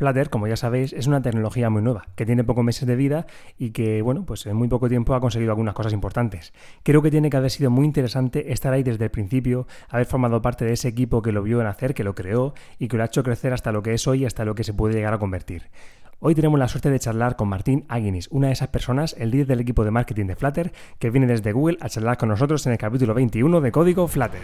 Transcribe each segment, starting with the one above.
Flutter, como ya sabéis, es una tecnología muy nueva, que tiene pocos meses de vida y que, bueno, pues en muy poco tiempo ha conseguido algunas cosas importantes. Creo que tiene que haber sido muy interesante estar ahí desde el principio, haber formado parte de ese equipo que lo vio nacer, que lo creó y que lo ha hecho crecer hasta lo que es hoy, hasta lo que se puede llegar a convertir. Hoy tenemos la suerte de charlar con Martín Aguinis, una de esas personas, el líder del equipo de marketing de Flutter, que viene desde Google a charlar con nosotros en el capítulo 21 de Código Flutter.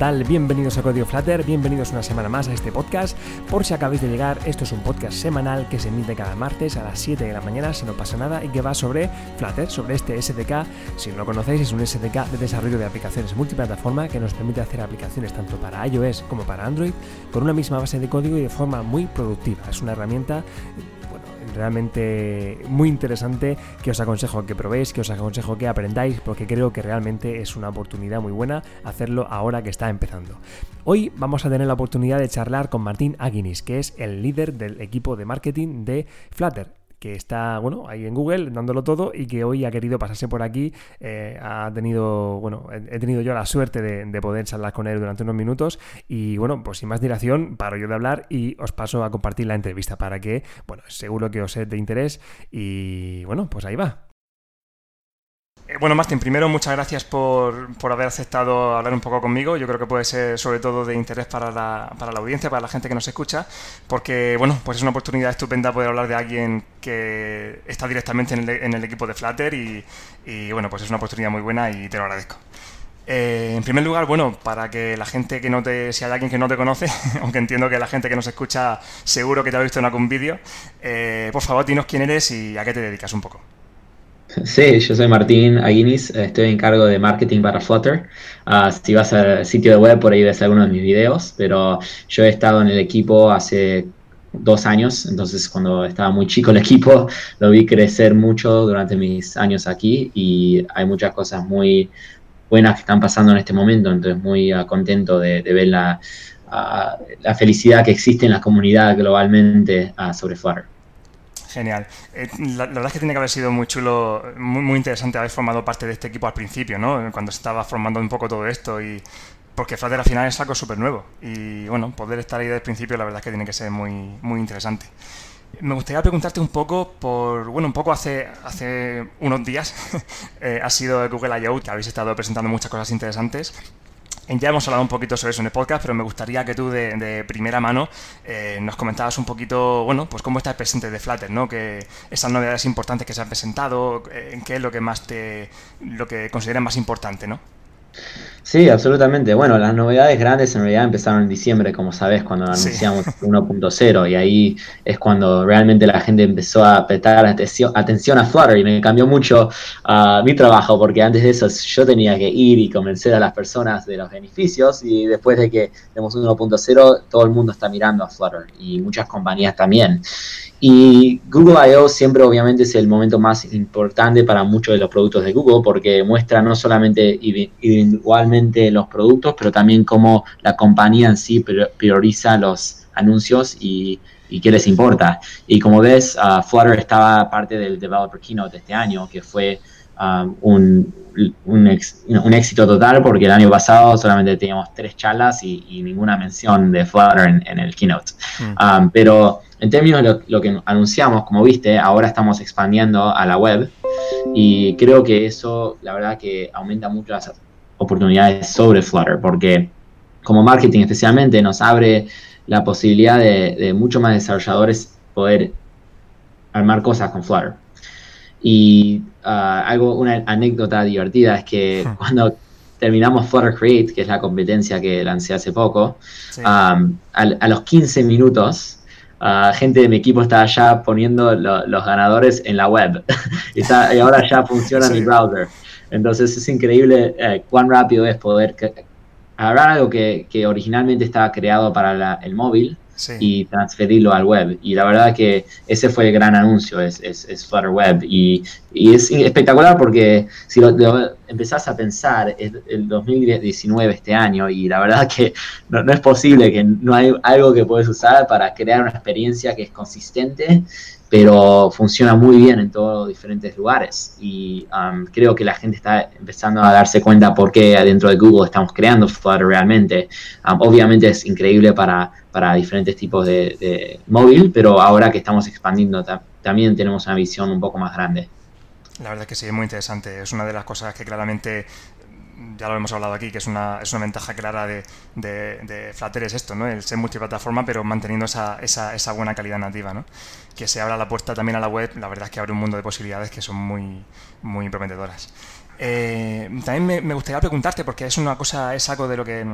Tal? Bienvenidos a Código Flutter, bienvenidos una semana más a este podcast. Por si acabáis de llegar, esto es un podcast semanal que se emite cada martes a las 7 de la mañana, si no pasa nada, y que va sobre Flutter, sobre este SDK. Si no lo conocéis, es un SDK de desarrollo de aplicaciones multiplataforma que nos permite hacer aplicaciones tanto para iOS como para Android con una misma base de código y de forma muy productiva. Es una herramienta realmente muy interesante que os aconsejo que probéis, que os aconsejo que aprendáis, porque creo que realmente es una oportunidad muy buena hacerlo ahora que está empezando. Hoy vamos a tener la oportunidad de charlar con Martín Aguinis, que es el líder del equipo de marketing de Flutter que está, bueno, ahí en Google dándolo todo y que hoy ha querido pasarse por aquí. Eh, ha tenido, bueno, he tenido yo la suerte de, poder charlar con él durante unos minutos y, bueno, pues sin más dilación, paro yo de hablar y os paso a compartir la entrevista para que, bueno, seguro que os es de interés y, bueno, pues ahí va. Eh, bueno, Martín, primero muchas gracias por, haber aceptado hablar un poco conmigo. Yo creo que puede ser sobre todo de interés para la, para la audiencia, para la gente que nos escucha, porque bueno, pues es una oportunidad estupenda poder hablar de alguien que está directamente en el, equipo de Flutter y, bueno, pues es una oportunidad muy buena y te lo agradezco. Eh, en primer lugar, bueno, para que la gente que no te, si hay alguien que no te conoce, aunque entiendo que la gente que nos escucha seguro que te ha visto en algún vídeo, eh, por favor, dinos quién eres y a qué te dedicas un poco. Sí, yo soy Martín Aguinis, estoy en cargo de marketing para Flutter. Ah, si vas al sitio de web, por ahí ves algunos de mis videos, pero yo he estado en el equipo hace dos años, entonces cuando estaba muy chico el equipo, lo vi crecer mucho durante mis años aquí y hay muchas cosas muy buenas que están pasando en este momento, entonces muy ah, contento de, ver la, ah, la, felicidad que existe en la comunidad globalmente sobre Flutter. Genial. Eh, la, verdad es que tiene que haber sido muy chulo, muy, muy interesante haber formado parte de este equipo al principio, ¿no? Cuando se estaba formando un poco todo esto y porque Flutter al final es algo súper nuevo y bueno, poder estar ahí desde el principio la verdad es que tiene que ser muy, muy interesante. Me gustaría preguntarte un poco por, bueno, un poco hace, hace unos días eh, ha sido Google I.O. que habéis estado presentando muchas cosas interesantes ya hemos hablado un poquito sobre eso en el podcast, pero me gustaría que tú de, primera mano eh, nos comentabas un poquito, bueno, pues cómo está el presente de Flutter, ¿no? Que esas novedades importantes que se han presentado, eh, qué es lo que más te, lo que consideras más importante, ¿no? Sí, absolutamente. Bueno, las novedades grandes en realidad empezaron en diciembre, como sabes, cuando anunciamos 1.0 y ahí es cuando realmente la gente empezó a prestar atención, a Flutter y me cambió mucho uh, mi trabajo porque antes de eso yo tenía que ir y convencer a las personas de los beneficios y después de que tenemos 1.0 todo el mundo está mirando a Flutter y muchas compañías también. Y Google I.O. siempre obviamente es el momento más importante para muchos de los productos de Google porque muestra no solamente los productos, pero también cómo la compañía en sí prioriza los anuncios y, qué les importa. Y como ves, uh, Flutter estaba parte del Developer Keynote este año, que fue um, un, un, éxito total porque el año pasado solamente teníamos tres charlas y, ninguna mención de Flutter en, el Keynote. Mm. Um, pero en términos de lo, que anunciamos, como viste, ahora estamos expandiendo a la web y creo que eso, la verdad, que aumenta mucho las oportunidades sobre Flutter, porque como marketing especialmente nos abre la posibilidad de, mucho más desarrolladores poder armar cosas con Flutter. Y ah, algo, una anécdota divertida es que cuando terminamos Flutter Create, que es la competencia que lancé hace poco, a, a, los 15 minutos gente de mi equipo está ya poniendo los ganadores en la web y, ahora ya funciona mi browser. Entonces es increíble eh, cuán rápido es poder agarrar algo que, originalmente estaba creado para el móvil y transferirlo al web. Y la verdad que ese fue el gran anuncio, es, es, Flutter Web. Y, es espectacular porque si lo, empezás a pensar, es el 2019 este año y la verdad que no, no es posible que no hay algo que puedes usar para crear una experiencia que es consistente pero funciona muy bien en todos los diferentes lugares y um, creo que la gente está empezando a darse cuenta por qué dentro de Google estamos creando Flutter realmente. Um, obviamente es increíble para, para diferentes tipos de, móvil, pero ahora que estamos expandiendo también tenemos una visión un poco más grande. La verdad que sí, es muy interesante. Es una de las cosas que claramente ya lo hemos hablado aquí, que es una, es una ventaja clara de, de, Flutter, es esto, ¿no? El ser multiplataforma, pero manteniendo esa, esa, esa, buena calidad nativa, ¿no? Que se abra la puerta también a la web, la verdad es que abre un mundo de posibilidades que son muy, muy prometedoras. Eh, también me, gustaría preguntarte, porque es una cosa, es algo de lo que,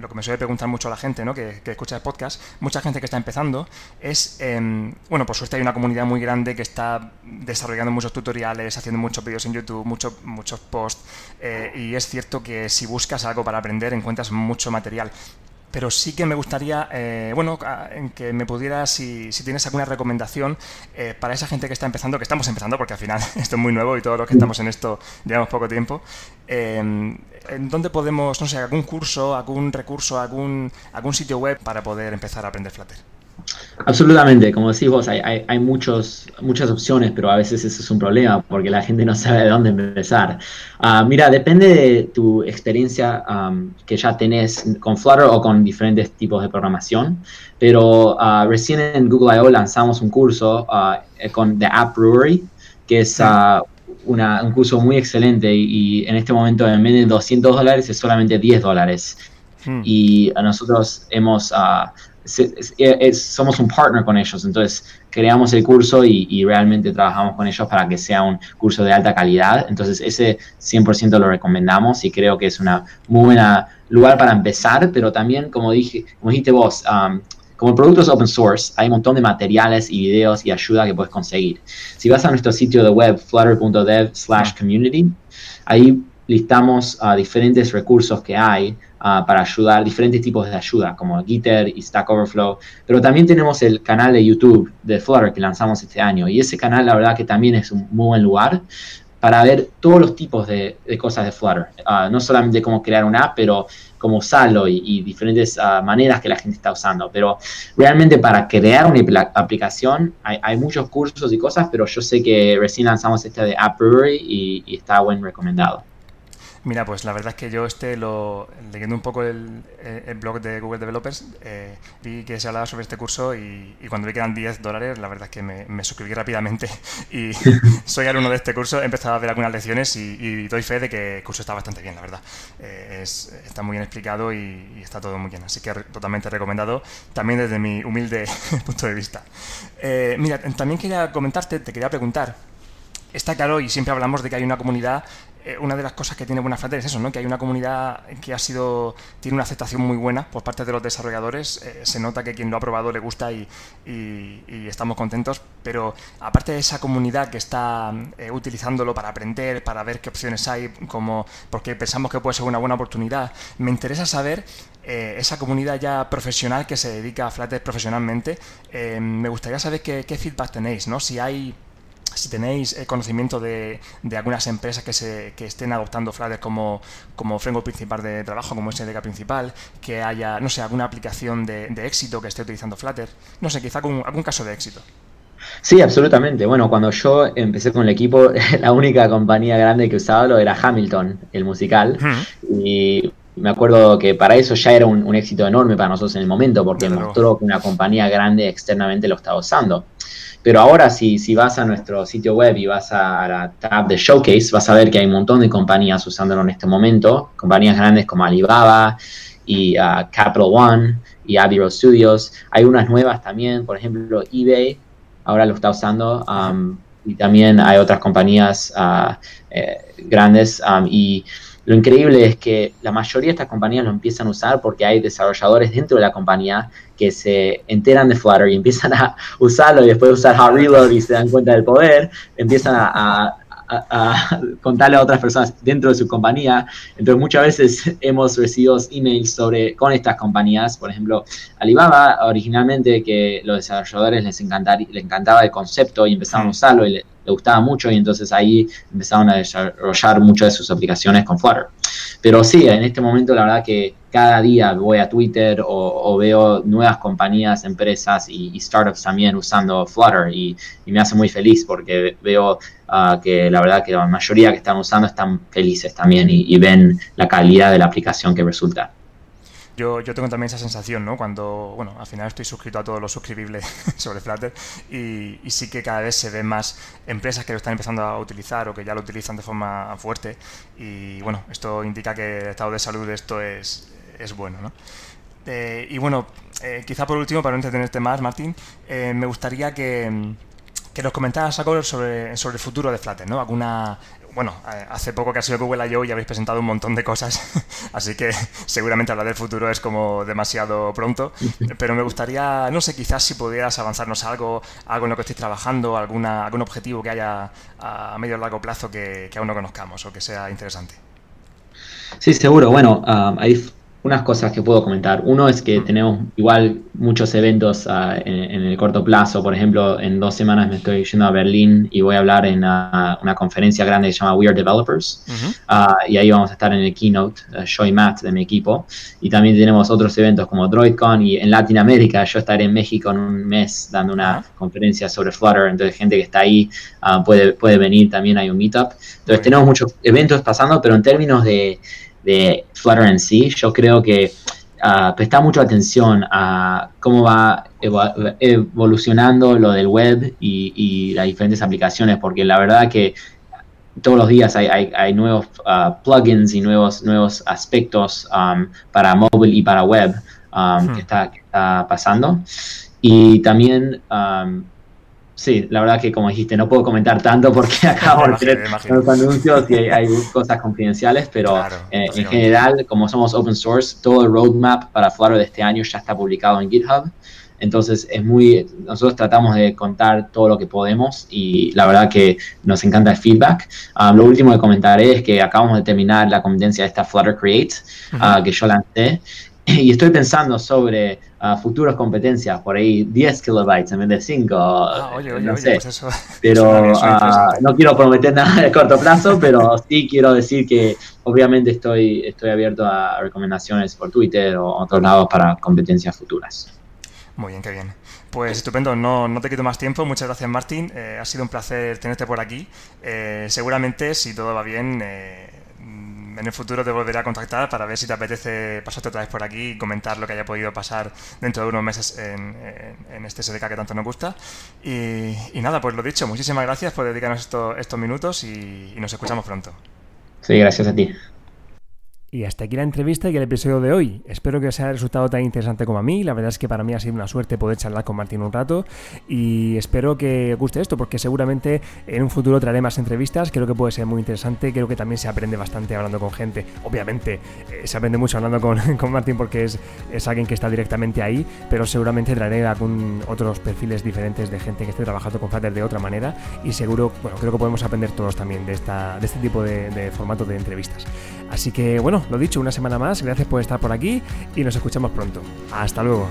lo que me suele preguntar mucho la gente, ¿no? que, escucha el podcast, mucha gente que está empezando, es, em, bueno, por suerte hay una comunidad muy grande que está desarrollando muchos tutoriales, haciendo muchos vídeos en YouTube, muchos, muchos posts, eh, y es cierto que si buscas algo para aprender encuentras mucho material pero sí que me gustaría, eh, bueno, en que me pudieras, si, si tienes alguna recomendación eh, para esa gente que está empezando, que estamos empezando, porque al final esto es muy nuevo y todos los que estamos en esto llevamos poco tiempo, eh, ¿en dónde podemos, no sé, algún curso, algún recurso, algún, algún sitio web para poder empezar a aprender Flutter? Absolutamente, como decís vos, hay, hay, muchos, muchas opciones, pero a veces eso es un problema porque la gente no sabe de dónde empezar. Ah, mira, depende de tu experiencia que ya tenés con Flutter o con diferentes tipos de programación, pero uh, recién en Google I.O. lanzamos un curso uh, con The App Brewery, que es una, un curso muy excelente y, en este momento en vez de 200 dólares es solamente 10 dólares. Hmm. Y nosotros hemos somos un partner con ellos, entonces creamos el curso y, realmente trabajamos con ellos para que sea un curso de alta calidad, entonces ese 100% lo recomendamos y creo que es una muy buena lugar para empezar, pero también como dije, como dijiste vos, um, como el producto es open source, hay un montón de materiales y videos y ayuda que puedes conseguir. Si vas a nuestro sitio de web, flutter.dev slash community, ahí listamos uh, diferentes recursos que hay Ah, para ayudar, diferentes tipos de ayuda, como Gitter y Stack Overflow. Pero también tenemos el canal de YouTube de Flutter que lanzamos este año. Y ese canal, la verdad, que también es un muy buen lugar para ver todos los tipos de, cosas de Flutter. Ah, no solamente cómo crear una app, pero cómo usarlo y, diferentes ah, maneras que la gente está usando. Pero realmente para crear una aplicación hay, muchos cursos y cosas, pero yo sé que recién lanzamos este de App Brewery y, y está buen recomendado. Mira, pues la verdad es que yo este lo leyendo un poco el, eh, blog de Google Developers eh, vi que se hablaba sobre este curso y, cuando vi que eran 10 dólares, la verdad es que me, suscribí rápidamente y soy alumno de este curso, he empezado a ver algunas lecciones y, doy fe de que el curso está bastante bien, la verdad. Eh, está muy bien explicado y, está todo muy bien, así que totalmente recomendado también desde mi humilde punto de vista. mira, también quería comentarte, te quería preguntar, está claro y siempre hablamos de que hay una comunidad eh, una de las cosas que tiene Buena Flutter es eso, ¿no? que hay una comunidad que ha sido tiene una aceptación muy buena por parte de los desarrolladores. Eh, se nota que quien lo ha probado le gusta y, estamos contentos. Pero aparte de esa comunidad que está eh, utilizándolo para aprender, para ver qué opciones hay, como porque pensamos que puede ser una buena oportunidad, me interesa saber esa comunidad ya profesional que se dedica a Flutter profesionalmente. me gustaría saber qué, qué feedback tenéis, ¿no? Si hay si tenéis eh, conocimiento de, algunas empresas que, se, que estén adoptando Flutter como, como framework principal de trabajo, como SDK principal, que haya, no sé, alguna aplicación de, éxito que esté utilizando Flutter, no sé, quizá algún, algún caso de éxito. Sí, absolutamente. Bueno, cuando yo empecé con el equipo, la única compañía grande que usaba lo era Hamilton, el musical. Y me acuerdo que para eso ya era un, éxito enorme para nosotros en el momento, porque mostró que una compañía grande externamente lo estaba usando. Pero ahora si, si vas a nuestro sitio web y vas a, la tab de Showcase, vas a ver que hay un montón de compañías usándolo en este momento, compañías grandes como Alibaba y uh, Capital One y Abbey Road Studios. Hay unas nuevas también, por ejemplo eBay ahora lo está usando um, y también hay otras compañías uh, eh, grandes um, y lo increíble es que la mayoría de estas compañías lo empiezan a usar porque hay desarrolladores dentro de la compañía que se enteran de Flutter y empiezan a usarlo y después de usar Hot Reload y se dan cuenta del poder, empiezan a, contarle a otras personas dentro de su compañía. Entonces muchas veces hemos recibido emails sobre, con estas compañías, por ejemplo, Alibaba originalmente que los desarrolladores les, les encantaba el concepto y empezaron a usarlo y le, le gustaba mucho y entonces ahí empezaron a desarrollar muchas de sus aplicaciones con Flutter. Pero sí, en este momento la verdad que cada día voy a Twitter o, veo nuevas compañías, empresas y, startups también usando Flutter y, me hace muy feliz porque veo ah, que la verdad que la mayoría que están usando están felices también y ven la calidad de la aplicación que resulta. Yo, yo tengo también esa sensación, ¿no? Cuando, bueno, al final estoy suscrito a todo lo suscribible sobre Flutter y, y, sí que cada vez se ven más empresas que lo están empezando a utilizar o que ya lo utilizan de forma fuerte y, bueno, esto indica que el estado de salud de esto es, es bueno, ¿no? Eh, y bueno, eh, quizá por último, para no entretenerte más, Martín, eh, me gustaría que, que nos comentaras algo sobre, sobre el futuro de Flutter, ¿no? Alguna bueno, eh, hace poco que ha sido Google I.O. y habéis presentado un montón de cosas, así que seguramente hablar del futuro es como demasiado pronto, pero me gustaría, no sé, quizás si pudieras avanzarnos algo, algo en lo que estéis trabajando, alguna, algún objetivo que haya a medio o largo plazo que, aún no conozcamos o que sea interesante. Sí, seguro. Bueno, um, hay unas cosas que puedo comentar. Uno es que tenemos igual muchos eventos ah, en, el corto plazo. Por ejemplo, en dos semanas me estoy yendo a Berlín y voy a hablar en una, conferencia grande que se llama We Are Developers. Ah, y ahí vamos a estar en el keynote, uh, yo y Matt de mi equipo. Y también tenemos otros eventos como DroidCon y en Latinoamérica yo estaré en México en un mes dando una conferencia sobre Flutter. Entonces, gente que está ahí puede, puede venir también. Hay un meetup. Entonces, tenemos muchos eventos pasando, pero en términos de de Flutter en sí, yo creo que uh, presta mucha atención a cómo va evolucionando lo del web y, las diferentes aplicaciones, porque la verdad que todos los días hay, nuevos uh, plugins y nuevos, nuevos aspectos um, para móvil y para web um, que, hmm. está, que, está, pasando. Y también um, Sí, la verdad que como dijiste, no puedo comentar tanto porque acabo de tener los anuncios y hay, cosas confidenciales, pero eh, en general, como somos open source, todo el roadmap para Flutter de este año ya está publicado en GitHub. Entonces es muy, nosotros tratamos de contar todo lo que podemos y la verdad que nos encanta el feedback. Ah, lo último que comentaré es que acabamos de terminar la competencia de esta Flutter Create ah, que yo lancé y estoy pensando sobre uh, futuras competencias, por ahí 10 kilobytes en vez de 5. Ah, oye, oye, no sé. Pues eso, pero uh, no quiero prometer nada de corto plazo, pero sí quiero decir que obviamente estoy, estoy abierto a recomendaciones por Twitter o otros lados para competencias futuras. Muy bien, qué bien. Pues estupendo, no, no te quito más tiempo. Muchas gracias, Martín. Eh, ha sido un placer tenerte por aquí. Eh, seguramente, si todo va bien, eh, en el futuro te volveré a contactar para ver si te apetece pasarte otra vez por aquí y comentar lo que haya podido pasar dentro de unos meses en, este SDK que tanto nos gusta. Y, nada, pues lo dicho, muchísimas gracias por dedicarnos estos minutos y nos escuchamos pronto. Sí, gracias a ti. Y hasta aquí la entrevista y el episodio de hoy. Espero que os haya resultado tan interesante como a mí. La verdad es que para mí ha sido una suerte poder charlar con Martín un rato. Y espero que os guste esto, porque seguramente en un futuro traeré más entrevistas. Creo que puede ser muy interesante. Creo que también se aprende bastante hablando con gente. Obviamente eh, se aprende mucho hablando con, con Martín porque es, es, alguien que está directamente ahí. Pero seguramente traeré algún, otros perfiles diferentes de gente que esté trabajando con Flutter de otra manera. Y seguro, bueno, creo que podemos aprender todos también de, esta, de este tipo de, de formato de entrevistas. Así que bueno, lo dicho, una semana más, gracias por estar por aquí y nos escuchamos pronto. Hasta luego.